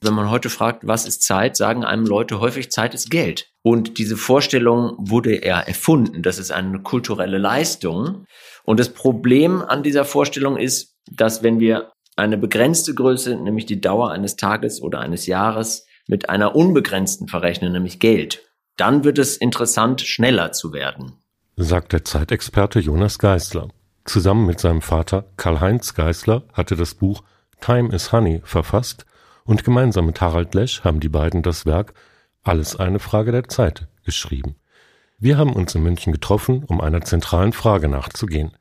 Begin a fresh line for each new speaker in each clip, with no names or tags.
Wenn man heute fragt, was ist Zeit, sagen einem Leute häufig, Zeit ist Geld. Und diese Vorstellung wurde eher erfunden. Das ist eine kulturelle Leistung. Und das Problem an dieser Vorstellung ist, dass wenn wir eine begrenzte Größe, nämlich die Dauer eines Tages oder eines Jahres, mit einer unbegrenzten verrechnen, nämlich Geld, dann wird es interessant, schneller zu werden.
Sagt der Zeitexperte Jonas Geisler. Zusammen mit seinem Vater Karl-Heinz Geisler hatte das Buch Time is Honey verfasst und gemeinsam mit Harald Lesch haben die beiden das Werk Alles eine Frage der Zeit geschrieben. Wir haben uns in München getroffen, um einer zentralen Frage nachzugehen.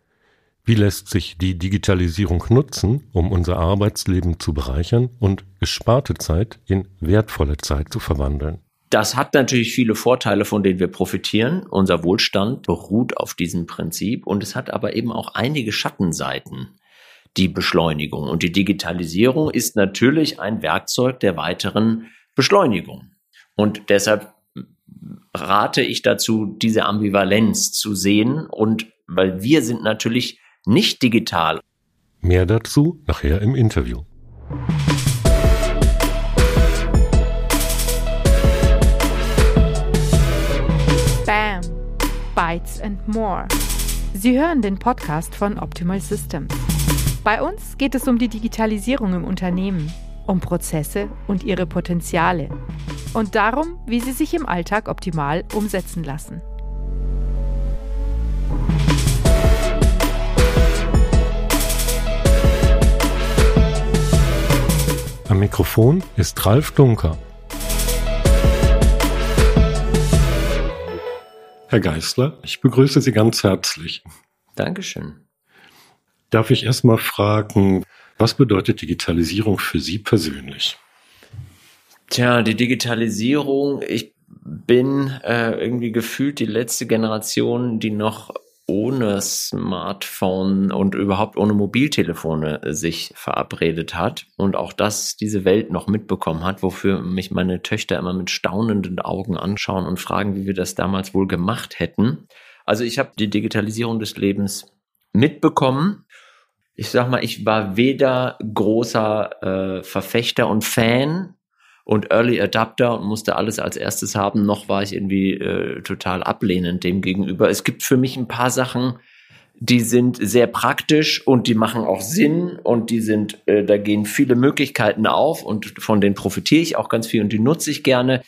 Wie lässt sich die Digitalisierung nutzen, um unser Arbeitsleben zu bereichern und gesparte Zeit in wertvolle Zeit zu verwandeln?
Das hat natürlich viele Vorteile, von denen wir profitieren. Unser Wohlstand beruht auf diesem Prinzip und es hat aber eben auch einige Schattenseiten die Beschleunigung. Und die Digitalisierung ist natürlich ein Werkzeug der weiteren Beschleunigung. Und deshalb rate ich dazu, diese Ambivalenz zu sehen. Und weil wir sind natürlich nicht digital.
Mehr dazu nachher im Interview.
Bam! Bytes and More. Sie hören den Podcast von Optimal Systems. Bei uns geht es um die Digitalisierung im Unternehmen, um Prozesse und ihre Potenziale und darum, wie sie sich im Alltag optimal umsetzen lassen.
Am Mikrofon ist Ralf Dunker. Herr Geißler, ich begrüße Sie ganz herzlich.
Dankeschön.
Darf ich erstmal fragen, was bedeutet Digitalisierung für Sie persönlich?
Tja, die Digitalisierung, ich bin äh, irgendwie gefühlt die letzte Generation, die noch ohne Smartphone und überhaupt ohne Mobiltelefone sich verabredet hat und auch das diese Welt noch mitbekommen hat, wofür mich meine Töchter immer mit staunenden Augen anschauen und fragen, wie wir das damals wohl gemacht hätten. Also ich habe die Digitalisierung des Lebens mitbekommen. Ich sag mal, ich war weder großer äh, Verfechter und Fan und Early Adapter und musste alles als erstes haben, noch war ich irgendwie äh, total ablehnend dem gegenüber. Es gibt für mich ein paar Sachen, die sind sehr praktisch und die machen auch Sinn und die sind, äh, da gehen viele Möglichkeiten auf und von denen profitiere ich auch ganz viel und die nutze ich gerne.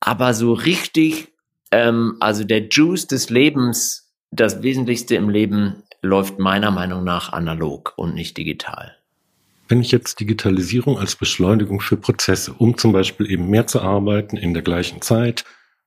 Aber so richtig, ähm, also der Juice des Lebens, das Wesentlichste im Leben läuft meiner Meinung nach analog und nicht digital.
Wenn ich jetzt Digitalisierung als Beschleunigung für Prozesse, um zum Beispiel eben mehr zu arbeiten in der gleichen Zeit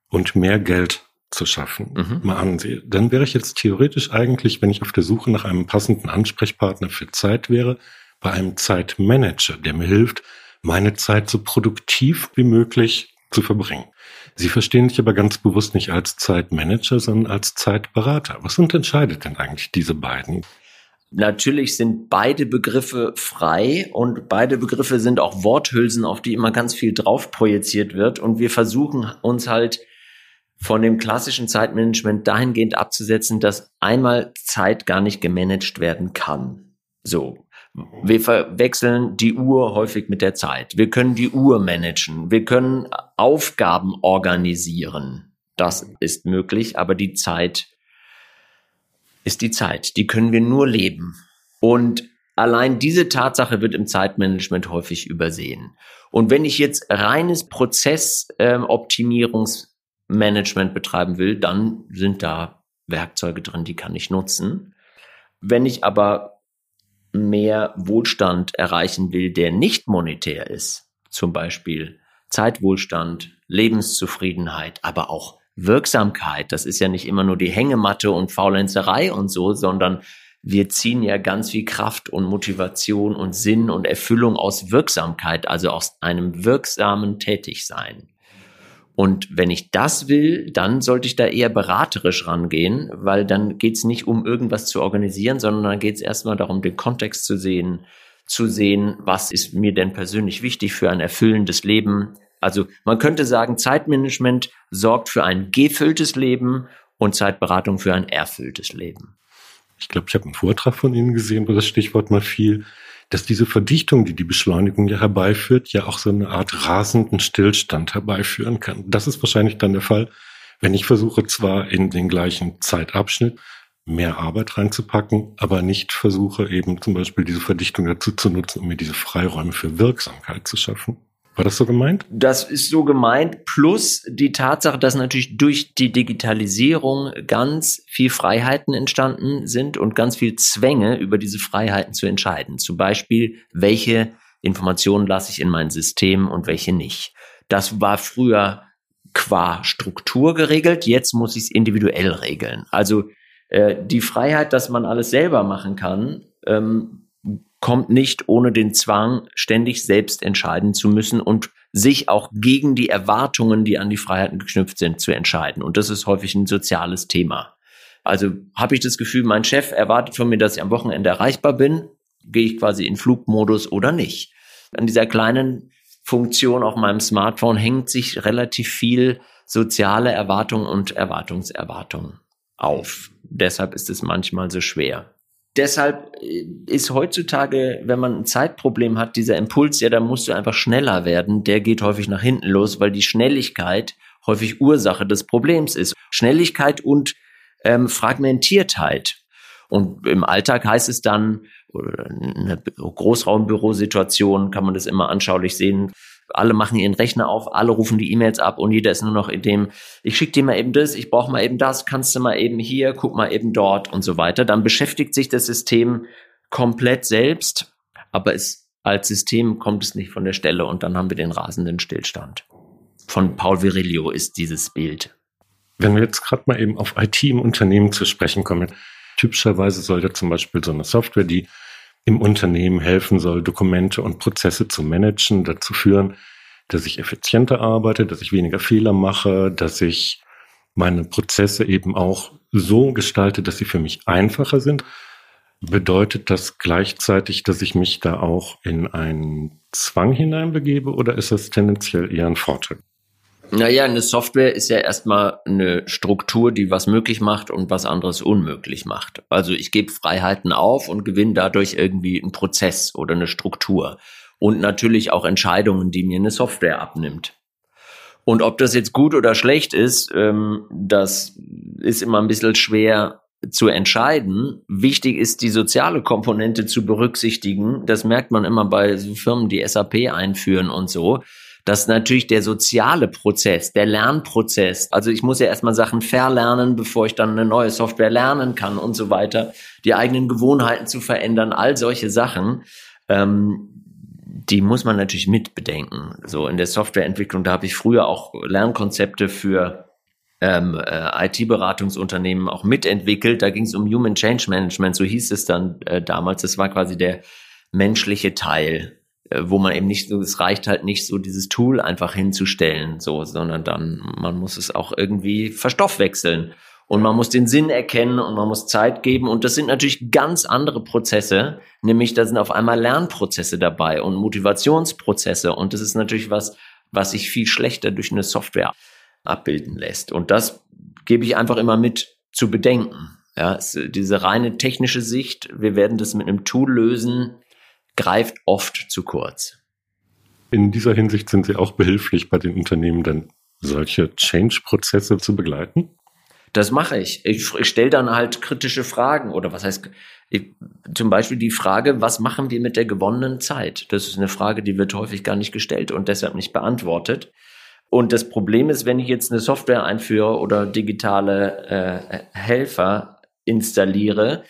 und mehr Geld zu schaffen, mhm. mal ansehe, dann wäre ich jetzt theoretisch eigentlich, wenn ich auf der Suche nach einem passenden Ansprechpartner für Zeit wäre, bei einem Zeitmanager, der mir hilft, meine Zeit so produktiv wie möglich zu verbringen. Sie verstehen sich aber ganz bewusst nicht als Zeitmanager, sondern als Zeitberater. Was unterscheidet denn eigentlich diese beiden?
Natürlich sind beide Begriffe frei und beide Begriffe sind auch Worthülsen, auf die immer ganz viel drauf projiziert wird. Und wir versuchen uns halt von dem klassischen Zeitmanagement dahingehend abzusetzen, dass einmal Zeit gar nicht gemanagt werden kann. So. Wir verwechseln die Uhr häufig mit der Zeit. Wir können die Uhr managen. Wir können Aufgaben organisieren. Das ist möglich, aber die Zeit ist die Zeit. Die können wir nur leben. Und allein diese Tatsache wird im Zeitmanagement häufig übersehen. Und wenn ich jetzt reines Prozessoptimierungsmanagement ähm, betreiben will, dann sind da Werkzeuge drin, die kann ich nutzen. Wenn ich aber mehr Wohlstand erreichen will, der nicht monetär ist, zum Beispiel Zeitwohlstand, Lebenszufriedenheit, aber auch Wirksamkeit. Das ist ja nicht immer nur die Hängematte und Faulenzerei und so, sondern wir ziehen ja ganz viel Kraft und Motivation und Sinn und Erfüllung aus Wirksamkeit, also aus einem wirksamen Tätigsein. Und wenn ich das will, dann sollte ich da eher beraterisch rangehen, weil dann geht es nicht um irgendwas zu organisieren, sondern dann geht es erstmal darum, den Kontext zu sehen, zu sehen, was ist mir denn persönlich wichtig für ein erfüllendes Leben. Also man könnte sagen, Zeitmanagement sorgt für ein gefülltes Leben und Zeitberatung für ein erfülltes Leben.
Ich glaube, ich habe einen Vortrag von Ihnen gesehen, wo das Stichwort mal fiel. Dass diese Verdichtung, die die Beschleunigung ja herbeiführt, ja auch so eine Art rasenden Stillstand herbeiführen kann. Das ist wahrscheinlich dann der Fall, wenn ich versuche zwar in den gleichen Zeitabschnitt mehr Arbeit reinzupacken, aber nicht versuche eben zum Beispiel diese Verdichtung dazu zu nutzen, um mir diese Freiräume für Wirksamkeit zu schaffen. War das so gemeint?
Das ist so gemeint, plus die Tatsache, dass natürlich durch die Digitalisierung ganz viel Freiheiten entstanden sind und ganz viel Zwänge über diese Freiheiten zu entscheiden. Zum Beispiel, welche Informationen lasse ich in mein System und welche nicht. Das war früher qua Struktur geregelt, jetzt muss ich es individuell regeln. Also äh, die Freiheit, dass man alles selber machen kann, ähm, kommt nicht ohne den Zwang, ständig selbst entscheiden zu müssen und sich auch gegen die Erwartungen, die an die Freiheiten geknüpft sind, zu entscheiden. Und das ist häufig ein soziales Thema. Also habe ich das Gefühl, mein Chef erwartet von mir, dass ich am Wochenende erreichbar bin, gehe ich quasi in Flugmodus oder nicht. An dieser kleinen Funktion auf meinem Smartphone hängt sich relativ viel soziale Erwartung und Erwartungserwartung auf. Deshalb ist es manchmal so schwer deshalb äh, ist heutzutage, wenn man ein Zeitproblem hat, dieser Impuls, ja, da musst du einfach schneller werden, der geht häufig nach hinten los, weil die Schnelligkeit häufig Ursache des Problems ist. Schnelligkeit und ähm, Fragmentiertheit. Und im Alltag heißt es dann, eine Großraumbürosituation kann man das immer anschaulich sehen, alle machen ihren Rechner auf, alle rufen die E-Mails ab und jeder ist nur noch in dem, ich schicke dir mal eben das, ich brauche mal eben das, kannst du mal eben hier, guck mal eben dort und so weiter. Dann beschäftigt sich das System komplett selbst, aber es, als System kommt es nicht von der Stelle und dann haben wir den rasenden Stillstand. Von Paul Virilio ist dieses Bild.
Wenn wir jetzt gerade mal eben auf IT im Unternehmen zu sprechen kommen, typischerweise soll da zum Beispiel so eine Software, die im Unternehmen helfen soll, Dokumente und Prozesse zu managen, dazu führen, dass ich effizienter arbeite, dass ich weniger Fehler mache, dass ich meine Prozesse eben auch so gestalte, dass sie für mich einfacher sind. Bedeutet das gleichzeitig, dass ich mich da auch in einen Zwang hineinbegebe oder ist das tendenziell eher ein Vorteil?
Naja, eine Software ist ja erstmal eine Struktur, die was möglich macht und was anderes unmöglich macht. Also ich gebe Freiheiten auf und gewinne dadurch irgendwie einen Prozess oder eine Struktur. Und natürlich auch Entscheidungen, die mir eine Software abnimmt. Und ob das jetzt gut oder schlecht ist, ähm, das ist immer ein bisschen schwer zu entscheiden. Wichtig ist, die soziale Komponente zu berücksichtigen. Das merkt man immer bei so Firmen, die SAP einführen und so dass natürlich der soziale Prozess, der Lernprozess, also ich muss ja erstmal Sachen verlernen, bevor ich dann eine neue Software lernen kann und so weiter, die eigenen Gewohnheiten zu verändern, all solche Sachen, ähm, die muss man natürlich mitbedenken. So in der Softwareentwicklung, da habe ich früher auch Lernkonzepte für ähm, äh, IT-Beratungsunternehmen auch mitentwickelt. Da ging es um Human Change Management, so hieß es dann äh, damals. Das war quasi der menschliche Teil wo man eben nicht so, es reicht halt nicht so dieses Tool einfach hinzustellen, so, sondern dann, man muss es auch irgendwie verstoffwechseln. Und man muss den Sinn erkennen und man muss Zeit geben. Und das sind natürlich ganz andere Prozesse. Nämlich da sind auf einmal Lernprozesse dabei und Motivationsprozesse. Und das ist natürlich was, was sich viel schlechter durch eine Software abbilden lässt. Und das gebe ich einfach immer mit zu bedenken. Ja, diese reine technische Sicht, wir werden das mit einem Tool lösen, greift oft zu kurz.
In dieser Hinsicht sind Sie auch behilflich bei den Unternehmen, dann solche Change-Prozesse zu begleiten?
Das mache ich. Ich, stelle dann halt kritische Fragen oder was heißt ich, zum Beispiel die Frage, was machen wir mit der gewonnenen Zeit? Das ist eine Frage, die wird häufig gar nicht gestellt und deshalb nicht beantwortet. Und das Problem ist, wenn ich jetzt eine Software einführe oder digitale äh, Helfer installiere,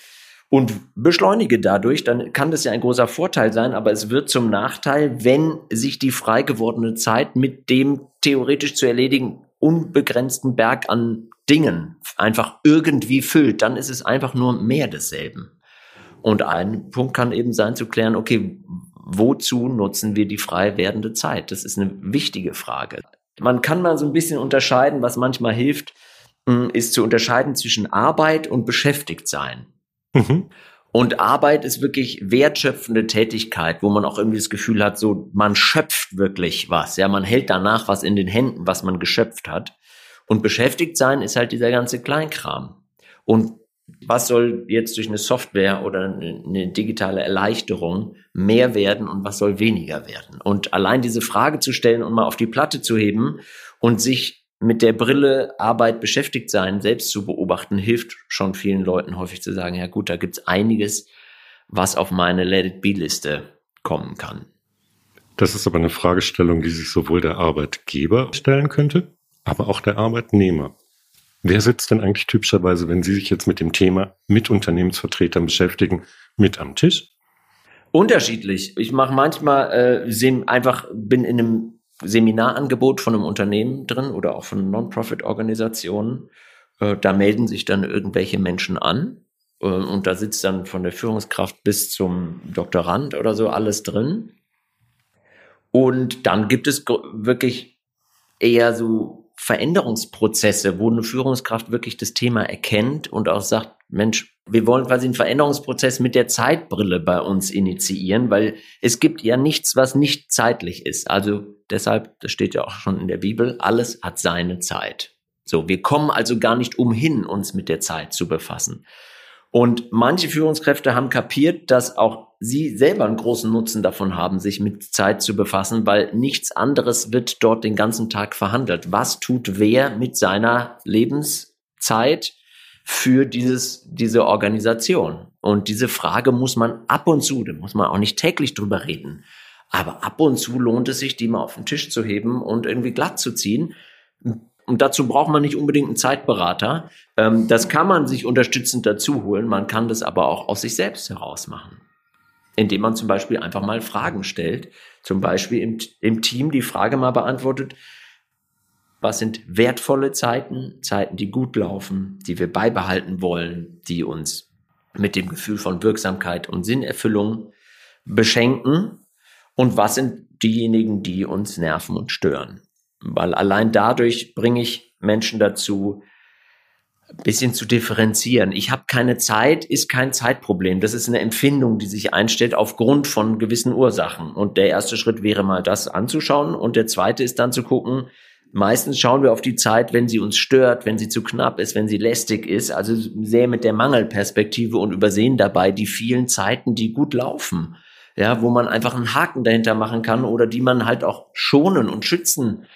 und beschleunige dadurch, dann kann das ja ein großer Vorteil sein, aber es wird zum Nachteil, wenn sich die frei gewordene Zeit mit dem theoretisch zu erledigen unbegrenzten Berg an Dingen einfach irgendwie füllt, dann ist es einfach nur mehr desselben. Und ein Punkt kann eben sein zu klären, okay, wozu nutzen wir die frei werdende Zeit? Das ist eine wichtige Frage. Man kann mal so ein bisschen unterscheiden, was manchmal hilft, hm, ist zu unterscheiden zwischen Arbeit und Beschäftigtsein. Mhm. Und Arbeit ist wirklich wertschöpfende Tätigkeit, wo man auch irgendwie das Gefühl hat, so man schöpft wirklich was. Ja, man hält danach was in den Händen, was man geschöpft hat. Und beschäftigt sein ist halt dieser ganze Kleinkram. Und was soll jetzt durch eine Software oder eine digitale Erleichterung mehr werden und was soll weniger werden? Und allein diese Frage zu stellen und mal auf die Platte zu heben und sich mit der Brille Arbeit beschäftigt sein, selbst zu beobachten, hilft schon vielen Leuten häufig zu sagen, ja gut, da gibt's einiges, was auf meine Let It Be-Liste kommen kann.
Das ist aber eine Fragestellung, die sich sowohl der Arbeitgeber stellen könnte, aber auch der Arbeitnehmer. Wer sitzt denn eigentlich typischerweise, wenn Sie sich jetzt mit dem Thema mit Unternehmensvertretern beschäftigen, mit am Tisch?
Unterschiedlich. Ich mache manchmal äh, einfach, bin in einem Seminarangebot von einem Unternehmen drin oder auch von Non-Profit-Organisationen. Äh, da melden sich dann irgendwelche Menschen an äh, und da sitzt dann von der Führungskraft bis zum Doktorand oder so alles drin. Und dann gibt es wirklich eher so Veränderungsprozesse, wo eine Führungskraft wirklich das Thema erkennt und auch sagt, Mensch, wir wollen quasi einen Veränderungsprozess mit der Zeitbrille bei uns initiieren, weil es gibt ja nichts, was nicht zeitlich ist. Also deshalb, das steht ja auch schon in der Bibel, alles hat seine Zeit. So, wir kommen also gar nicht umhin, uns mit der Zeit zu befassen. Und manche Führungskräfte haben kapiert, dass auch sie selber einen großen Nutzen davon haben, sich mit Zeit zu befassen, weil nichts anderes wird dort den ganzen Tag verhandelt. Was tut wer mit seiner Lebenszeit für dieses, diese Organisation? Und diese Frage muss man ab und zu, da muss man auch nicht täglich drüber reden, aber ab und zu lohnt es sich, die mal auf den Tisch zu heben und irgendwie glatt zu ziehen. Und dazu braucht man nicht unbedingt einen Zeitberater. Ähm, das kann man sich unterstützend dazu holen. Man kann das aber auch aus sich selbst heraus machen indem man zum Beispiel einfach mal Fragen stellt. Zum Beispiel im, im Team die Frage mal beantwortet, was sind wertvolle Zeiten, Zeiten, die gut laufen, die wir beibehalten wollen, die uns mit dem Gefühl von Wirksamkeit und Sinnerfüllung beschenken und was sind diejenigen, die uns nerven und stören. Weil allein dadurch bringe ich Menschen dazu, bisschen zu differenzieren. Ich habe keine Zeit, ist kein Zeitproblem. Das ist eine Empfindung, die sich einstellt aufgrund von gewissen Ursachen. Und der erste Schritt wäre mal das anzuschauen. Und der zweite ist dann zu gucken, meistens schauen wir auf die Zeit, wenn sie uns stört, wenn sie zu knapp ist, wenn sie lästig ist. Also sehr mit der Mangelperspektive und übersehen dabei die vielen Zeiten, die gut laufen. Ja, wo man einfach einen Haken dahinter machen kann oder die man halt auch schonen und schützen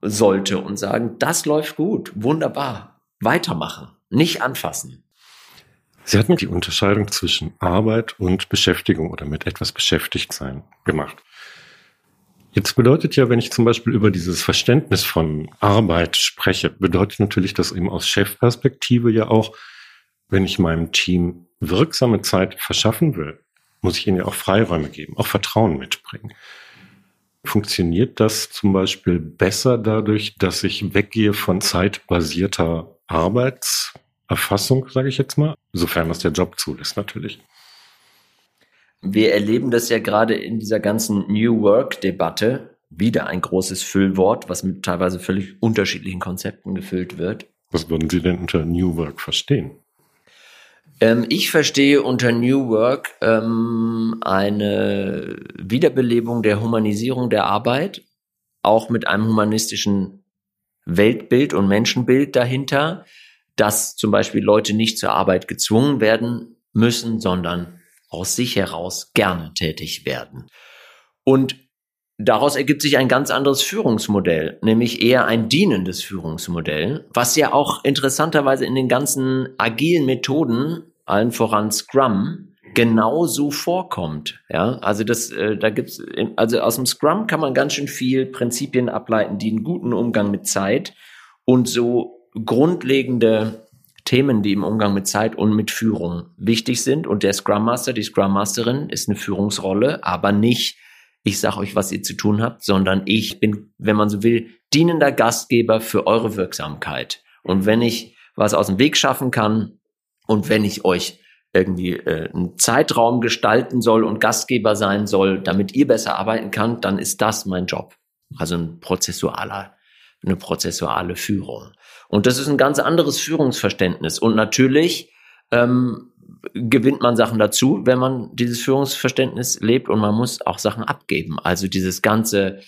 sollte und sagen, das läuft gut, wunderbar weitermachen, nicht anfassen.
Sie hatten die Unterscheidung zwischen Arbeit und Beschäftigung oder mit etwas beschäftigt sein gemacht. Jetzt bedeutet ja, wenn ich zum Beispiel über dieses Verständnis von Arbeit spreche, bedeutet natürlich das eben aus Chefperspektive ja auch, wenn ich meinem Team wirksame Zeit verschaffen will, muss ich ihnen ja auch Freiräume geben, auch Vertrauen mitbringen. Funktioniert das zum Beispiel besser dadurch, dass ich weggehe von zeitbasierter Arbeitserfassung, sage ich jetzt mal, sofern das der Job zulässt natürlich.
Wir erleben das ja gerade in dieser ganzen New Work-Debatte, wieder ein großes Füllwort, was mit teilweise völlig unterschiedlichen Konzepten gefüllt wird.
Was würden Sie denn unter New Work verstehen?
Ähm, ich verstehe unter New Work ähm, eine Wiederbelebung der Humanisierung der Arbeit, auch mit einem humanistischen Weltbild und Menschenbild dahinter, dass zum Beispiel Leute nicht zur Arbeit gezwungen werden müssen, sondern aus sich heraus gerne tätig werden. Und daraus ergibt sich ein ganz anderes Führungsmodell, nämlich eher ein dienendes Führungsmodell, was ja auch interessanterweise in den ganzen agilen Methoden, allen voran Scrum, genauso vorkommt. Ja, also das, äh, da gibt's, also aus dem Scrum kann man ganz schön viel Prinzipien ableiten, die einen guten Umgang mit Zeit und so grundlegende Themen, die im Umgang mit Zeit und mit Führung wichtig sind. Und der Scrum Master, die Scrum Masterin ist eine Führungsrolle, aber nicht, ich sage euch, was ihr zu tun habt, sondern ich bin, wenn man so will, dienender Gastgeber für eure Wirksamkeit. Und wenn ich was aus dem Weg schaffen kann und wenn ich euch irgendwie äh, einen Zeitraum gestalten soll und Gastgeber sein soll, damit ihr besser arbeiten könnt, dann ist das mein Job. Also ein prozessualer, eine prozessuale Führung. Und das ist ein ganz anderes Führungsverständnis. Und natürlich ähm, gewinnt man Sachen dazu, wenn man dieses Führungsverständnis lebt und man muss auch Sachen abgeben. Also dieses ganze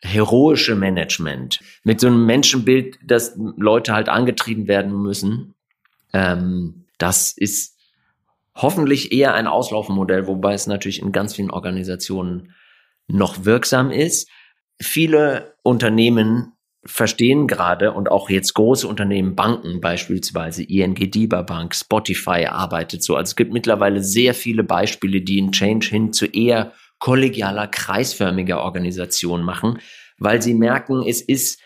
heroische Management mit so einem Menschenbild, dass Leute halt angetrieben werden müssen. Ähm, Das ist hoffentlich eher ein Auslaufmodell, wobei es natürlich in ganz vielen Organisationen noch wirksam ist. Viele Unternehmen verstehen gerade und auch jetzt große Unternehmen, Banken beispielsweise, ING DIBA Bank, Spotify arbeitet so. Also es gibt mittlerweile sehr viele Beispiele, die einen Change hin zu eher kollegialer, kreisförmiger Organisation machen, weil sie merken, es ist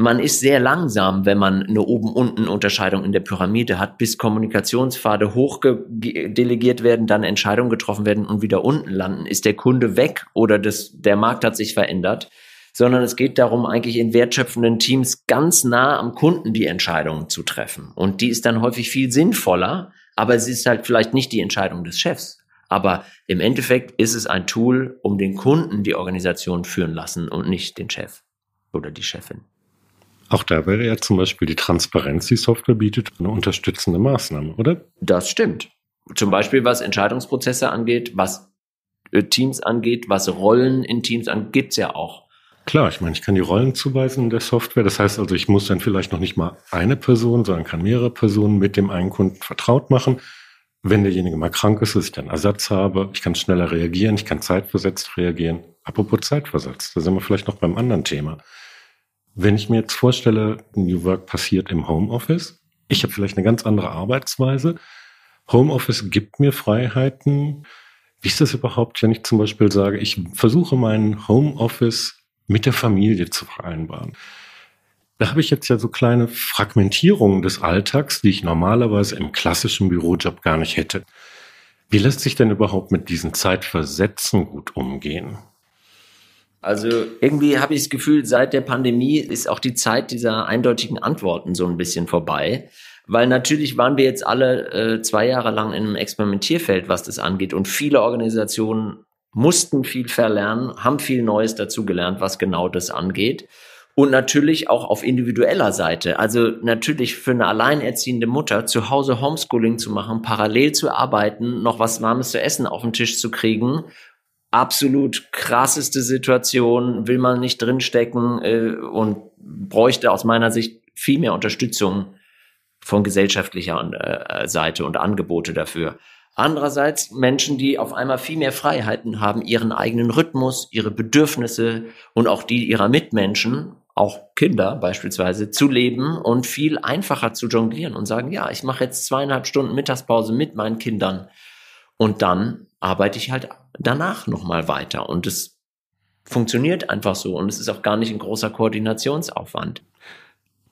man ist sehr langsam, wenn man eine oben-unten-Unterscheidung in der Pyramide hat, bis Kommunikationspfade hochdelegiert werden, dann Entscheidungen getroffen werden und wieder unten landen. Ist der Kunde weg oder das, der Markt hat sich verändert? Sondern es geht darum, eigentlich in wertschöpfenden Teams ganz nah am Kunden die Entscheidungen zu treffen. Und die ist dann häufig viel sinnvoller, aber es ist halt vielleicht nicht die Entscheidung des Chefs. Aber im Endeffekt ist es ein Tool, um den Kunden die Organisation führen lassen und nicht den Chef oder die Chefin.
Auch da wäre ja zum Beispiel die Transparenz, die Software bietet, eine unterstützende Maßnahme, oder?
Das stimmt. Zum Beispiel was Entscheidungsprozesse angeht, was Teams angeht, was Rollen in Teams angeht, gibt's ja auch.
Klar, ich meine, ich kann die Rollen zuweisen in der Software. Das heißt also, ich muss dann vielleicht noch nicht mal eine Person, sondern kann mehrere Personen mit dem einen Kunden vertraut machen. Wenn derjenige mal krank ist, dass ich dann Ersatz habe, ich kann schneller reagieren, ich kann zeitversetzt reagieren. Apropos zeitversetzt, da sind wir vielleicht noch beim anderen Thema. Wenn ich mir jetzt vorstelle, New Work passiert im Homeoffice, ich habe vielleicht eine ganz andere Arbeitsweise. Homeoffice gibt mir Freiheiten. Wie ist das überhaupt, wenn ich zum Beispiel sage, ich versuche meinen Homeoffice mit der Familie zu vereinbaren? Da habe ich jetzt ja so kleine Fragmentierungen des Alltags, die ich normalerweise im klassischen Bürojob gar nicht hätte. Wie lässt sich denn überhaupt mit diesen Zeitversetzen gut umgehen?
Also irgendwie habe ich das Gefühl, seit der Pandemie ist auch die Zeit dieser eindeutigen Antworten so ein bisschen vorbei. Weil natürlich waren wir jetzt alle äh, zwei Jahre lang in einem Experimentierfeld, was das angeht. Und viele Organisationen mussten viel verlernen, haben viel Neues dazugelernt, was genau das angeht. Und natürlich auch auf individueller Seite. Also natürlich für eine alleinerziehende Mutter zu Hause Homeschooling zu machen, parallel zu arbeiten, noch was warmes zu essen auf den Tisch zu kriegen absolut krasseste Situation, will man nicht drinstecken äh, und bräuchte aus meiner Sicht viel mehr Unterstützung von gesellschaftlicher äh, Seite und Angebote dafür. Andererseits Menschen, die auf einmal viel mehr Freiheiten haben, ihren eigenen Rhythmus, ihre Bedürfnisse und auch die ihrer Mitmenschen, auch Kinder beispielsweise, zu leben und viel einfacher zu jonglieren und sagen, ja, ich mache jetzt zweieinhalb Stunden Mittagspause mit meinen Kindern und dann arbeite ich halt danach nochmal weiter. Und es funktioniert einfach so. Und es ist auch gar nicht ein großer Koordinationsaufwand.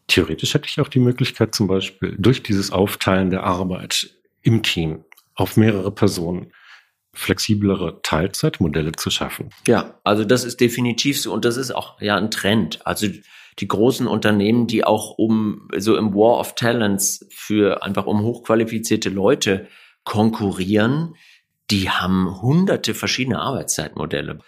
Theoretisch hätte ich auch die Möglichkeit, zum Beispiel durch dieses Aufteilen der Arbeit im Team auf mehrere Personen flexiblere Teilzeitmodelle zu schaffen.
Ja, also das ist definitiv so und das ist auch ja ein Trend. Also die großen Unternehmen, die auch um so im War of Talents für einfach um hochqualifizierte Leute konkurrieren, die haben hunderte verschiedene Arbeitszeitmodelle.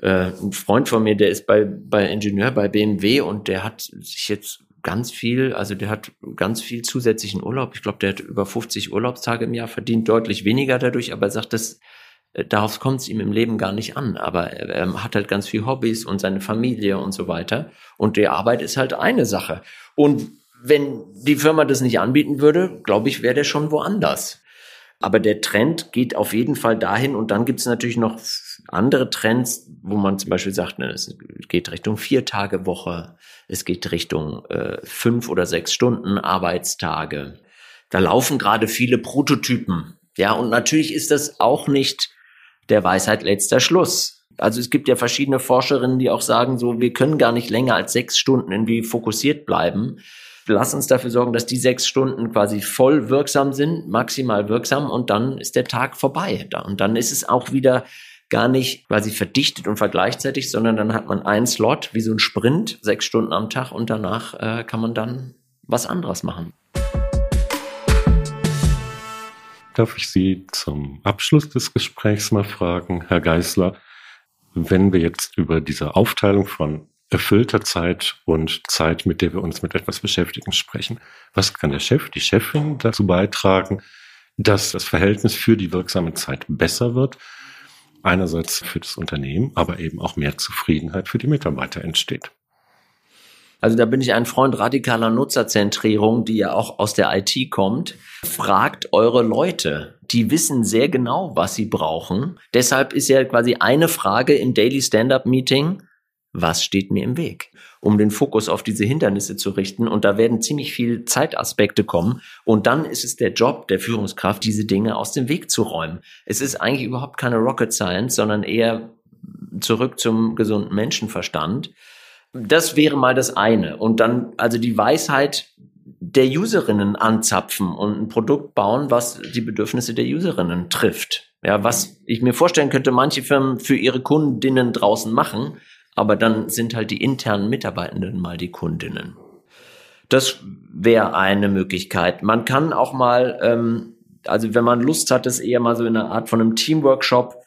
Äh, ein Freund von mir, der ist bei, bei Ingenieur bei BMW und der hat sich jetzt ganz viel, also der hat ganz viel zusätzlichen Urlaub. Ich glaube, der hat über 50 Urlaubstage im Jahr, verdient deutlich weniger dadurch, aber er sagt, dass äh, darauf kommt es ihm im Leben gar nicht an. Aber er, er hat halt ganz viel Hobbys und seine Familie und so weiter. Und die Arbeit ist halt eine Sache. Und wenn die Firma das nicht anbieten würde, glaube ich, wäre der schon woanders. Aber der Trend geht auf jeden Fall dahin und dann gibt es natürlich noch andere Trends, wo man zum Beispiel sagt, ne, es geht Richtung vier Tage Woche, es geht Richtung äh, fünf oder sechs Stunden Arbeitstage. Da laufen gerade viele Prototypen. Ja, und natürlich ist das auch nicht der Weisheit letzter Schluss. Also es gibt ja verschiedene Forscherinnen, die auch sagen, so, wir können gar nicht länger als sechs Stunden irgendwie fokussiert bleiben lass uns dafür sorgen, dass die sechs Stunden quasi voll wirksam sind, maximal wirksam und dann ist der Tag vorbei. Und dann ist es auch wieder gar nicht quasi verdichtet und vergleichzeitig, sondern dann hat man einen Slot wie so ein Sprint, sechs Stunden am Tag und danach äh, kann man dann was anderes machen.
Darf ich Sie zum Abschluss des Gesprächs mal fragen, Herr Geisler, wenn wir jetzt über diese Aufteilung von erfüllter Zeit und Zeit, mit der wir uns mit etwas beschäftigen, sprechen. Was kann der Chef, die Chefin dazu beitragen, dass das Verhältnis für die wirksame Zeit besser wird? Einerseits für das Unternehmen, aber eben auch mehr Zufriedenheit für die Mitarbeiter entsteht.
Also da bin ich ein Freund radikaler Nutzerzentrierung, die ja auch aus der IT kommt. Fragt eure Leute. Die wissen sehr genau, was sie brauchen. Deshalb ist ja quasi eine Frage im Daily Stand-up Meeting, was steht mir im Weg? Um den Fokus auf diese Hindernisse zu richten. Und da werden ziemlich viel Zeitaspekte kommen. Und dann ist es der Job der Führungskraft, diese Dinge aus dem Weg zu räumen. Es ist eigentlich überhaupt keine Rocket Science, sondern eher zurück zum gesunden Menschenverstand. Das wäre mal das eine. Und dann also die Weisheit der Userinnen anzapfen und ein Produkt bauen, was die Bedürfnisse der Userinnen trifft. Ja, was ich mir vorstellen könnte, manche Firmen für ihre Kundinnen draußen machen, aber dann sind halt die internen Mitarbeitenden mal die Kundinnen. Das wäre eine Möglichkeit. Man kann auch mal, ähm, also wenn man Lust hat, das eher mal so in einer Art von einem Teamworkshop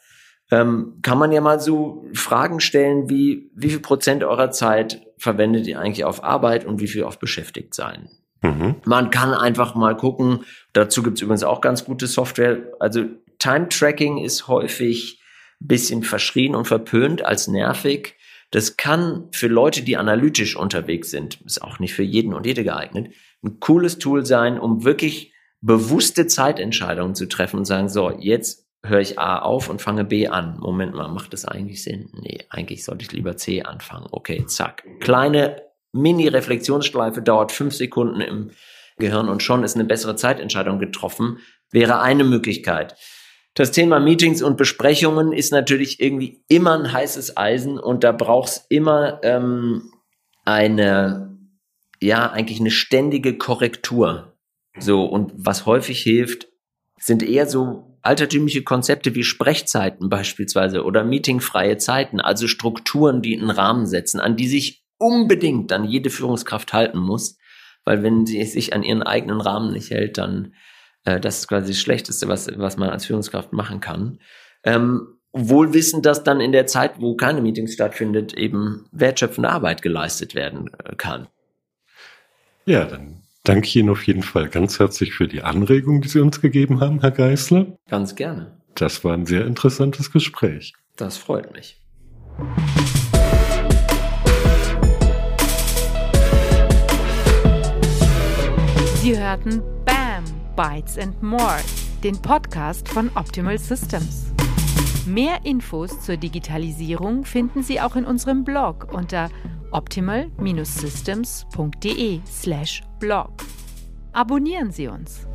ähm, kann man ja mal so Fragen stellen wie, wie viel Prozent eurer Zeit verwendet ihr eigentlich auf Arbeit und wie viel auf beschäftigt sein? Mhm. Man kann einfach mal gucken, dazu gibt es übrigens auch ganz gute Software. Also Time Tracking ist häufig ein bisschen verschrien und verpönt als nervig. Das kann für Leute, die analytisch unterwegs sind, ist auch nicht für jeden und jede geeignet, ein cooles Tool sein, um wirklich bewusste Zeitentscheidungen zu treffen und sagen, so, jetzt höre ich A auf und fange B an. Moment mal, macht das eigentlich Sinn? Nee, eigentlich sollte ich lieber C anfangen. Okay, zack. Kleine Mini-Reflexionsschleife dauert fünf Sekunden im Gehirn und schon ist eine bessere Zeitentscheidung getroffen. Wäre eine Möglichkeit. Das Thema Meetings und Besprechungen ist natürlich irgendwie immer ein heißes Eisen und da braucht es immer ähm, eine, ja, eigentlich eine ständige Korrektur. So, und was häufig hilft, sind eher so altertümliche Konzepte wie Sprechzeiten beispielsweise oder meetingfreie Zeiten, also Strukturen, die einen Rahmen setzen, an die sich unbedingt dann jede Führungskraft halten muss, weil wenn sie sich an ihren eigenen Rahmen nicht hält, dann äh, das ist quasi das Schlechteste, was, was man als Führungskraft machen kann. Ähm, wohl wissen, dass dann in der Zeit, wo keine Meetings stattfindet, eben wertschöpfende Arbeit geleistet werden äh, kann.
Ja, dann danke Ihnen auf jeden Fall ganz herzlich für die Anregung, die Sie uns gegeben haben, Herr Geißler.
Ganz gerne.
Das war ein sehr interessantes Gespräch.
Das freut mich.
Sie hörten BAM, Bytes and More, den Podcast von Optimal Systems. Mehr Infos zur Digitalisierung finden Sie auch in unserem Blog unter optimal-systems.de slash blog. Abonnieren Sie uns.